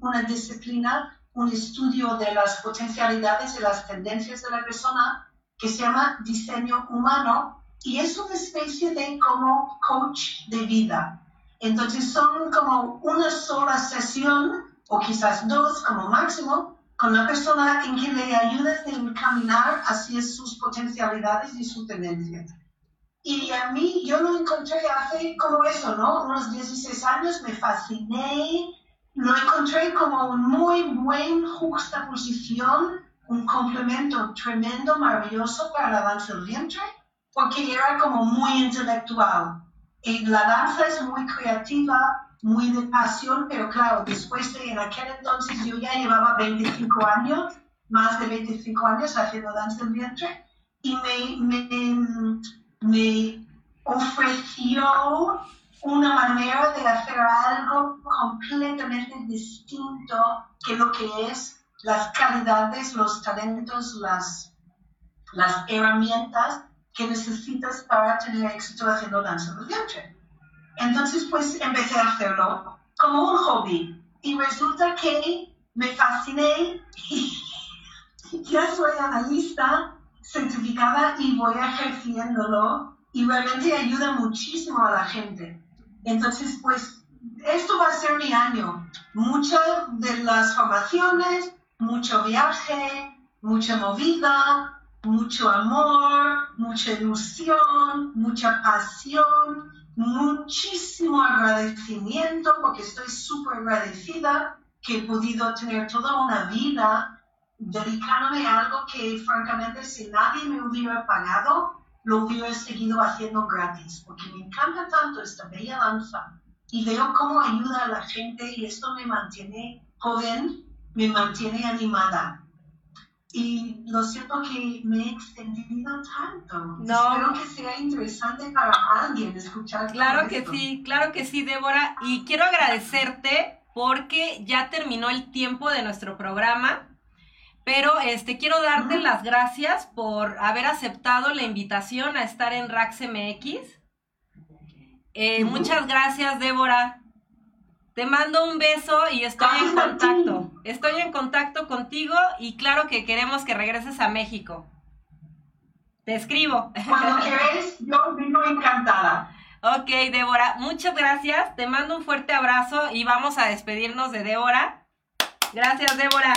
una disciplina, un estudio de las potencialidades y las tendencias de la persona que se llama diseño humano y es una especie de como coach de vida. Entonces son como una sola sesión o quizás dos como máximo con la persona en que le ayudas a encaminar hacia sus potencialidades y sus tendencias. Y a mí yo lo encontré hace como eso, ¿no? Unos 16 años, me fasciné, lo encontré como un muy buen juxtaposición, un complemento tremendo, maravilloso para la danza del vientre, porque era como muy intelectual. Y la danza es muy creativa, muy de pasión, pero claro, después de en aquel entonces yo ya llevaba 25 años, más de 25 años haciendo danza del vientre, y me, me, me ofreció una manera de hacer algo completamente distinto que lo que es las calidades, los talentos, las, herramientas que necesitas para tener éxito haciendo danza del vientre. Entonces, pues empecé a hacerlo como un hobby. Y resulta que me fasciné y ya soy analista certificada y voy ejerciéndolo y realmente ayuda muchísimo a la gente. Entonces, pues esto va a ser mi año. Muchas de las formaciones, mucho viaje, mucha movida, mucho amor, mucha ilusión, mucha pasión muchísimo agradecimiento porque estoy súper agradecida que he podido tener toda una vida dedicándome a algo que francamente si nadie me hubiera pagado, lo hubiera seguido haciendo gratis, porque me encanta tanto esta bella danza y veo cómo ayuda a la gente y esto me mantiene joven, me mantiene animada. Y lo siento que me he extendido tanto. No. Espero que sea interesante para alguien escuchar. Claro que sí, claro que sí, Débora. Y quiero agradecerte porque ya terminó el tiempo de nuestro programa. Pero este quiero darte las gracias por haber aceptado la invitación a estar en Rax MX. Eh, muchas gracias, Débora. Te mando un beso y estoy en contacto. Estoy en contacto contigo y claro que queremos que regreses a México. Te escribo. Cuando quieres, yo vivo encantada. Ok, Débora, muchas gracias. Te mando un fuerte abrazo y vamos a despedirnos de Débora. Gracias, Débora.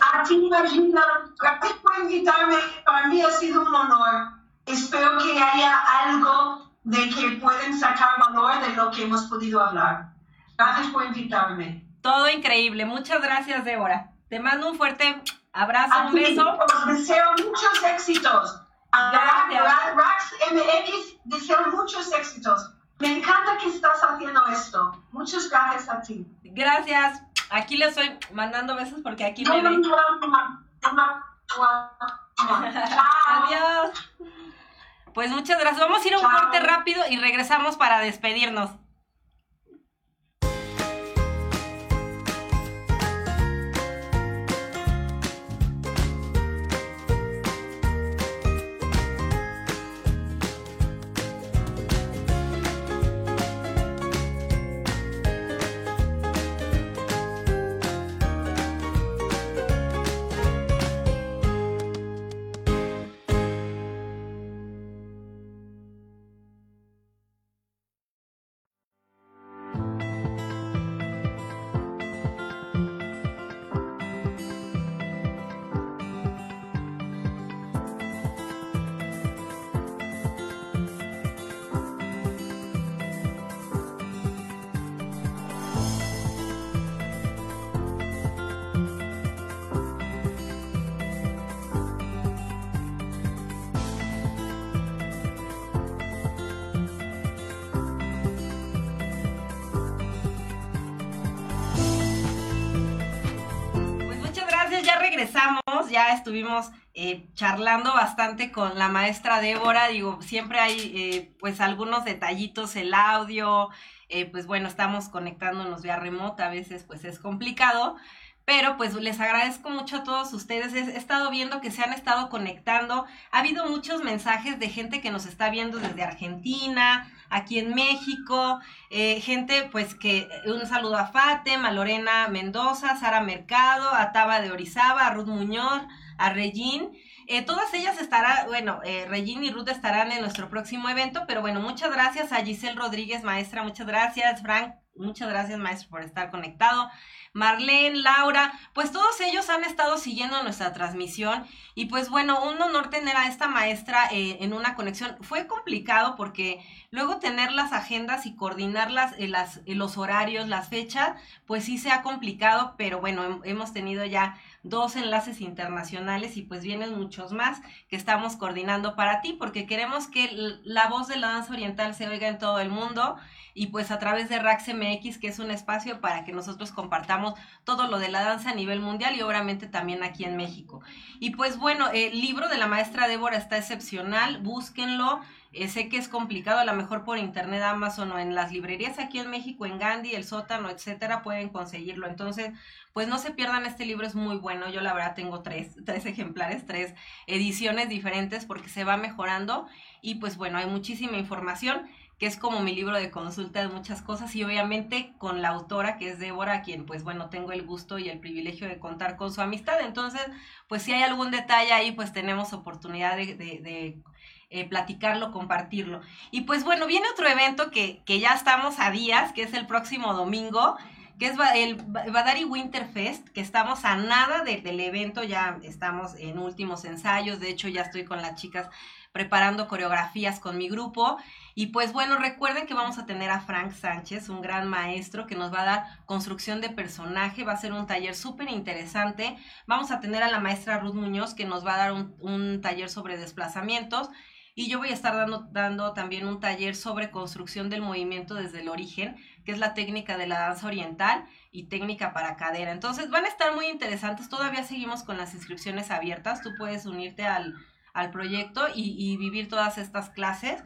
A ti, Margina, gracias por invitarme. Para mí ha sido un honor. Espero que haya algo de que pueden sacar valor de lo que hemos podido hablar. Gracias por invitarme. Todo increíble. Muchas gracias, Débora. Te mando un fuerte abrazo, un beso. Os deseo muchos éxitos. Gracias. Rax MX deseo muchos éxitos. Me encanta que estás haciendo esto. Muchas gracias a ti. Gracias. Aquí le estoy mandando besos porque aquí me ve. Adiós. Pues muchas gracias. Vamos a ir a un corte rápido y regresamos para despedirnos. Estuvimos eh, charlando bastante con la maestra Débora, digo, siempre hay eh, pues algunos detallitos, el audio, eh, pues bueno, estamos conectándonos vía remota, a veces pues es complicado, pero pues les agradezco mucho a todos ustedes. He, estado viendo que se han estado conectando. Ha habido muchos mensajes de gente que nos está viendo desde Argentina, aquí en México, eh, gente pues que un saludo a Fatem, a Lorena Mendoza, Sara Mercado, a Taba de Orizaba, a Ruth Muñoz, a Regín. Eh, todas ellas estarán, bueno, eh, Regine y Ruth estarán en nuestro próximo evento, pero bueno, muchas gracias a Giselle Rodríguez, maestra, muchas gracias, Frank, muchas gracias, maestro, por estar conectado. Marlene, Laura, pues todos ellos han estado siguiendo nuestra transmisión y pues bueno, un honor tener a esta maestra eh, en una conexión. Fue complicado porque luego tener las agendas y coordinarlas, eh, las, eh, los horarios, las fechas, pues sí se ha complicado, pero bueno, hemos tenido ya dos enlaces internacionales y pues vienen muchos más que estamos coordinando para ti porque queremos que la voz de la danza oriental se oiga en todo el mundo y pues a través de Rax MX, que es un espacio para que nosotros compartamos todo lo de la danza a nivel mundial y obviamente también aquí en México. Y pues bueno, el libro de la maestra Débora está excepcional, búsquenlo. Eh, sé que es complicado, a lo mejor por internet, Amazon o en las librerías aquí en México, en Gandhi, el sótano, etcétera, pueden conseguirlo. Entonces, pues no se pierdan, este libro es muy bueno. Yo la verdad tengo tres, tres ejemplares, tres ediciones diferentes porque se va mejorando y pues bueno, hay muchísima información que es como mi libro de consulta de muchas cosas y obviamente con la autora que es Débora, quien pues bueno, tengo el gusto y el privilegio de contar con su amistad. Entonces, pues si hay algún detalle ahí, pues tenemos oportunidad de, eh, platicarlo, compartirlo. Y pues bueno, viene otro evento que, que ya estamos a días, que es el próximo domingo que es el Badari Winterfest, que estamos a nada del evento, ya estamos en últimos ensayos, de hecho ya estoy con las chicas preparando coreografías con mi grupo. Y pues bueno, recuerden que vamos a tener a Frank Sánchez, un gran maestro que nos va a dar construcción de personaje, va a ser un taller súper interesante. Vamos a tener a la maestra Ruth Muñoz que nos va a dar un, taller sobre desplazamientos. Y yo voy a estar dando, también un taller sobre construcción del movimiento desde el origen, que es la técnica de la danza oriental y técnica para cadera. Entonces van a estar muy interesantes. Todavía seguimos con las inscripciones abiertas. Tú puedes unirte al, al proyecto y, vivir todas estas clases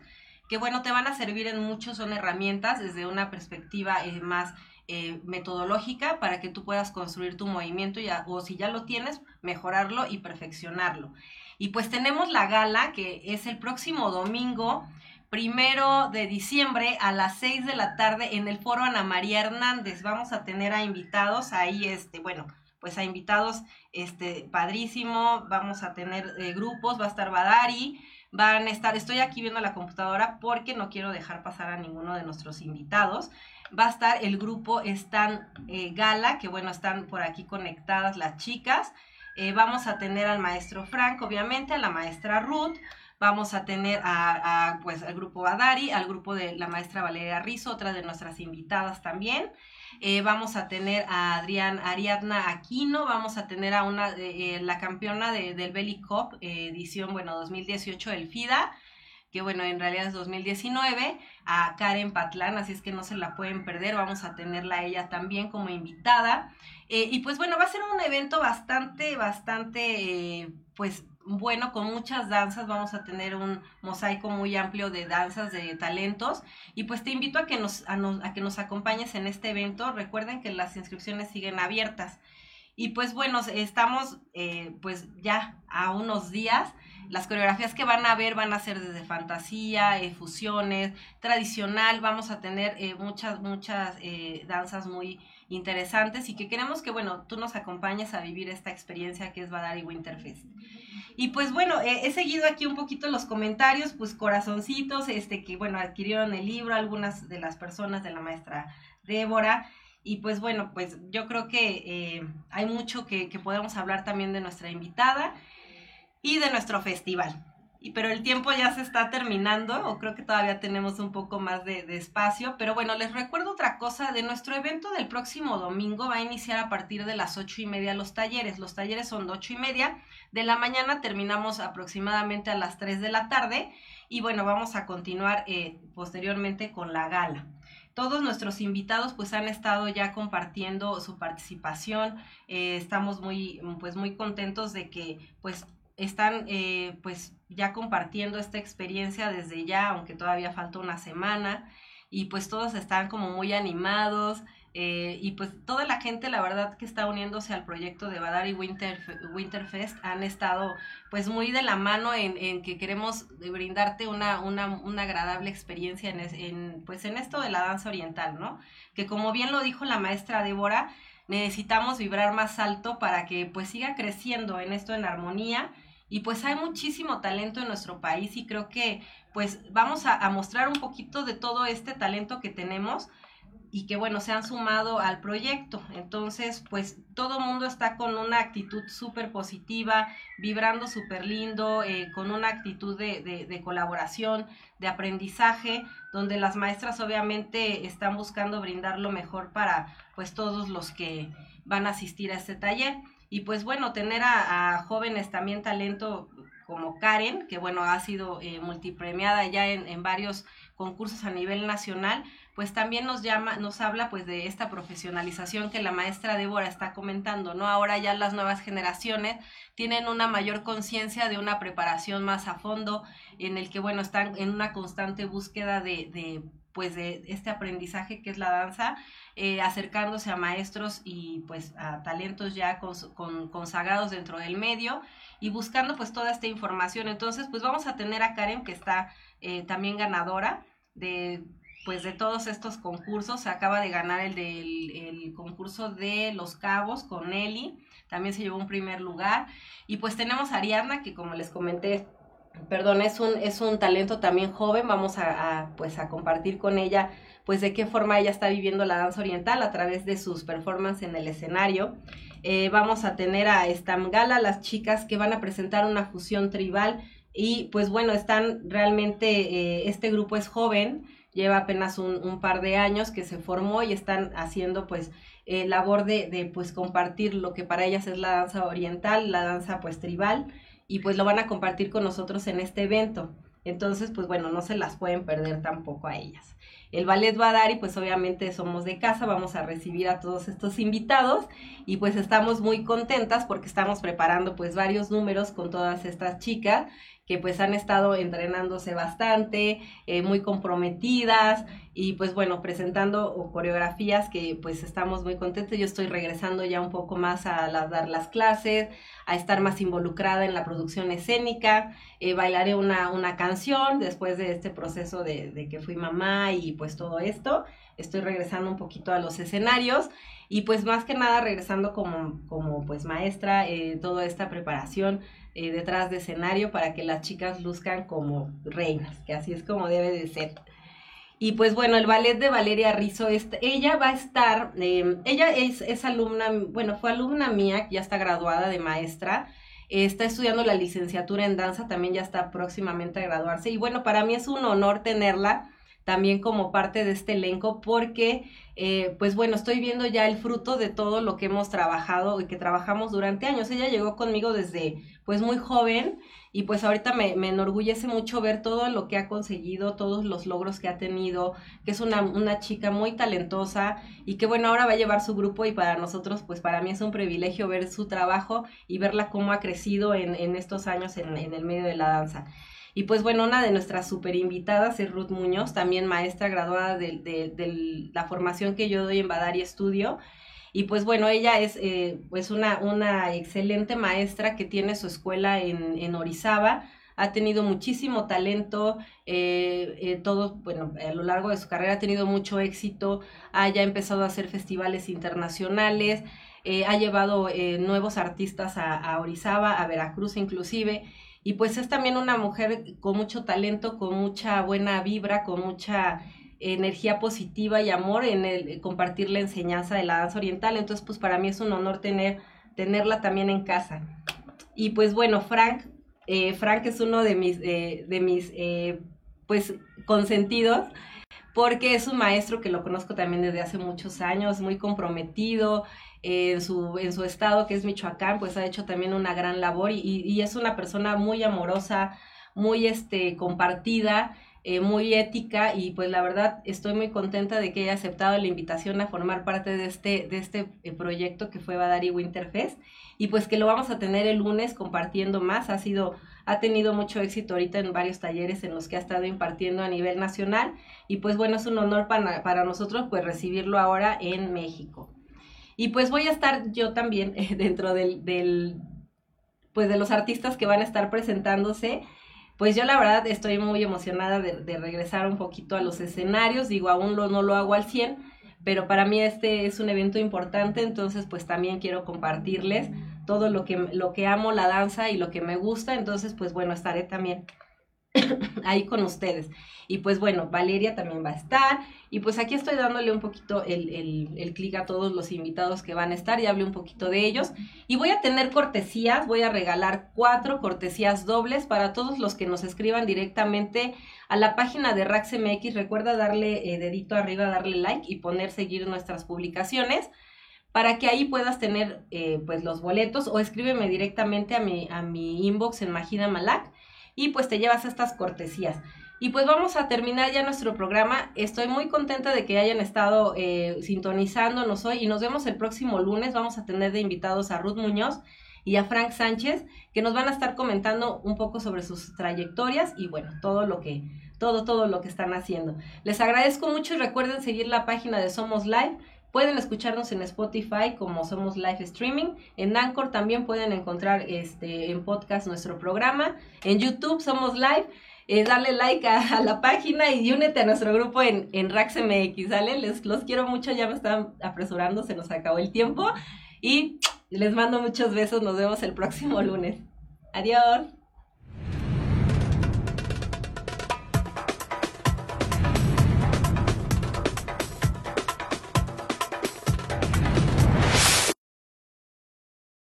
que bueno, te van a servir en mucho, son herramientas desde una perspectiva eh, más eh, metodológica para que tú puedas construir tu movimiento ya, o si ya lo tienes, mejorarlo y perfeccionarlo. Y pues tenemos la gala que es el próximo domingo, primero de diciembre a las 6 de la tarde en el foro Ana María Hernández. Vamos a tener a invitados ahí, este, bueno, pues a invitados, este, padrísimo, vamos a tener eh, grupos, va a estar Badari, van a estar, estoy aquí viendo la computadora porque no quiero dejar pasar a ninguno de nuestros invitados, va a estar el grupo Stan eh, Gala, que bueno, están por aquí conectadas las chicas, eh, vamos a tener al maestro Frank, obviamente, a la maestra Ruth, vamos a tener a, pues, al grupo Badari, al grupo de la maestra Valeria Rizzo, otra de nuestras invitadas también, eh, vamos a tener a Adrián Ariadna Aquino, vamos a tener a una, eh, la campeona del Belly Cup, eh, edición, bueno, 2018 del FIDA, que bueno, en realidad es 2019, a Karen Patlán, así es que no se la pueden perder, vamos a tenerla a ella también como invitada. y pues bueno, va a ser un evento bastante, bastante, pues bueno, con muchas danzas, vamos a tener un mosaico muy amplio de danzas, de talentos, y pues te invito a que nos, a, que nos acompañes en este evento. Recuerden que las inscripciones siguen abiertas. Y pues bueno, estamos eh, pues ya a unos días. Las coreografías que van a ver van a ser desde fantasía, eh, fusiones, tradicional. Vamos a tener eh, muchas, muchas danzas muy interesantes y que queremos que, bueno, tú nos acompañes a vivir esta experiencia que es Badari Winterfest. Y pues bueno, he seguido aquí un poquito los comentarios, pues corazoncitos, este que bueno, adquirieron el libro algunas de las personas de la maestra Débora. Y pues bueno, pues yo creo que eh, hay mucho que, que podemos hablar también de nuestra invitada y de nuestro festival. Pero el tiempo ya se está terminando, o creo que todavía tenemos un poco más de, espacio, pero bueno, les recuerdo otra cosa, de nuestro evento del próximo domingo va a iniciar a partir de las ocho y media los talleres, los talleres son de ocho y media de la mañana, terminamos aproximadamente a las tres de la tarde, y bueno, vamos a continuar eh, posteriormente con la gala. Todos nuestros invitados pues han estado ya compartiendo su participación. Eh, estamos muy, pues muy contentos de que pues están eh, pues ya compartiendo esta experiencia desde ya, aunque todavía falta una semana, y pues todos están como muy animados, Eh, y pues toda la gente, la verdad, que está uniéndose al proyecto de Badari Winter, Winterfest han estado pues muy de la mano en, que queremos brindarte una, una, una agradable experiencia en, en, pues en esto de la danza oriental, ¿no? Que como bien lo dijo la maestra Débora, necesitamos vibrar más alto para que pues siga creciendo en esto en armonía y pues hay muchísimo talento en nuestro país y creo que pues vamos a, mostrar un poquito de todo este talento que tenemos y que bueno, se han sumado al proyecto. Entonces, pues todo mundo está con una actitud súper positiva, vibrando súper lindo, eh, con una actitud de, de, de, colaboración, de aprendizaje, donde las maestras obviamente están buscando brindar lo mejor para pues todos los que van a asistir a este taller. Y pues bueno, tener a, jóvenes también talento como Karen, que bueno, ha sido eh, multipremiada ya en, varios concursos a nivel nacional, pues también nos llama, nos habla pues de esta profesionalización que la maestra Débora está comentando, ¿no? Ahora ya las nuevas generaciones tienen una mayor conciencia de una preparación más a fondo, en el que, bueno, están en una constante búsqueda de pues de este aprendizaje que es la danza, eh, acercándose a maestros y pues a talentos ya con, consagrados dentro del medio y buscando pues toda esta información. Entonces pues vamos a tener a Karen que está eh, también ganadora de pues de todos estos concursos. Se acaba de ganar el del el concurso de Los Cabos con Nelly. También se llevó un primer lugar. Y pues tenemos a Ariadna, que como les comenté, perdón, es un, es un talento también joven. Vamos a, pues a compartir con ella pues de qué forma ella está viviendo la danza oriental a través de sus performances en el escenario. Eh, vamos a tener a Stamgala, las chicas que van a presentar una fusión tribal y pues bueno, están realmente, eh, este grupo es joven, lleva apenas un, par de años que se formó y están haciendo pues eh, labor de, de, pues compartir lo que para ellas es la danza oriental, la danza pues tribal y pues lo van a compartir con nosotros en este evento. Entonces pues bueno, no se las pueden perder tampoco a ellas. El ballet va a dar y pues obviamente somos de casa, vamos a recibir a todos estos invitados y pues estamos muy contentas porque estamos preparando pues varios números con todas estas chicas que pues han estado entrenándose bastante, eh, muy comprometidas y pues bueno, presentando coreografías que pues estamos muy contentos. Yo estoy regresando ya un poco más a dar las clases, a estar más involucrada en la producción escénica, eh, bailaré una, una canción después de este proceso de, de que fui mamá y pues todo esto. Estoy regresando un poquito a los escenarios y pues más que nada regresando como, como pues maestra, eh, toda esta preparación eh, detrás de escenario para que las chicas luzcan como reinas, que así es como debe de ser. Y pues bueno, el ballet de Valeria Rizzo, este, ella va a estar, em, ella es, es, alumna, bueno, fue alumna mía, ya está graduada de maestra, está estudiando la licenciatura en danza, también ya está próximamente a graduarse. Y bueno, para mí es un honor tenerla también como parte de este elenco porque eh, pues bueno, estoy viendo ya el fruto de todo lo que hemos trabajado y que trabajamos durante años. Ella llegó conmigo desde pues muy joven y pues ahorita me, me, enorgullece mucho ver todo lo que ha conseguido, todos los logros que ha tenido, que es una, una, chica muy talentosa y que bueno, ahora va a llevar su grupo y para nosotros, pues para mí es un privilegio ver su trabajo y verla cómo ha crecido en, en estos años en, en el medio de la danza. Y pues bueno, una de nuestras super invitadas es Ruth Muñoz, también maestra graduada de, de, la formación que yo doy en Badari Estudio. Y pues bueno, ella es eh, pues una, una excelente maestra que tiene su escuela en, en Orizaba, ha tenido muchísimo talento, eh, eh, todo, bueno, a lo largo de su carrera ha tenido mucho éxito, ha ya empezado a hacer festivales internacionales, ha llevado nuevos artistas a, a Orizaba, a Veracruz inclusive, y pues es también una mujer con mucho talento, con mucha buena vibra, con mucha energía positiva y amor en el compartir la enseñanza de la danza oriental. Entonces, pues para mí es un honor tener, tenerla también en casa. Y pues bueno, Frank, eh, Frank es uno de mis, eh, de mis eh, pues consentidos porque es un maestro que lo conozco también desde hace muchos años, muy comprometido, en su, en su estado, que es Michoacán, pues ha hecho también una gran labor y, es una persona muy amorosa, muy este, compartida, eh, muy ética y pues la verdad estoy muy contenta de que haya aceptado la invitación a formar parte de este, de este eh, proyecto que fue Badari Winterfest y pues que lo vamos a tener el lunes compartiendo más. Ha sido ha tenido mucho éxito ahorita en varios talleres en los que ha estado impartiendo a nivel nacional y pues bueno, es un honor para, para nosotros pues recibirlo ahora en México. Y pues voy a estar yo también dentro del, del, pues de los artistas que van a estar presentándose. Pues yo la verdad estoy muy emocionada de, regresar un poquito a los escenarios, digo, aún lo, no lo hago al 100, pero para mí este es un evento importante, entonces pues también quiero compartirles todo lo que, lo que amo, la danza y lo que me gusta, entonces pues bueno, estaré también ahí con ustedes. Y pues bueno, Valeria también va a estar. Y pues aquí estoy dándole un poquito el, el, el clic a todos los invitados que van a estar y hablé un poquito de ellos. Y voy a tener cortesías, voy a regalar cuatro cortesías dobles para todos los que nos escriban directamente a la página de RaxMX. Recuerda darle eh, dedito arriba, darle like y poner seguir nuestras publicaciones para que ahí puedas tener eh, pues los boletos o escríbeme directamente a mi, a mi inbox en Magina Malak y pues te llevas estas cortesías. Y pues vamos a terminar ya nuestro programa. Estoy muy contenta de que hayan estado eh, sintonizándonos hoy y nos vemos el próximo lunes. Vamos a tener de invitados a Ruth Muñoz y a Frank Sánchez que nos van a estar comentando un poco sobre sus trayectorias y bueno, todo lo que todo todo lo que están haciendo. Les agradezco mucho y recuerden seguir la página de Somos Live Pueden escucharnos en Spotify como somos live streaming. En Anchor también pueden encontrar este, en podcast nuestro programa. En YouTube somos live. Eh, dale like a, la página y únete a nuestro grupo en, en RaxMX, ¿sale? Los quiero mucho, ya me están apresurando, se nos acabó el tiempo. Y les mando muchos besos, nos vemos el próximo lunes. Adiós.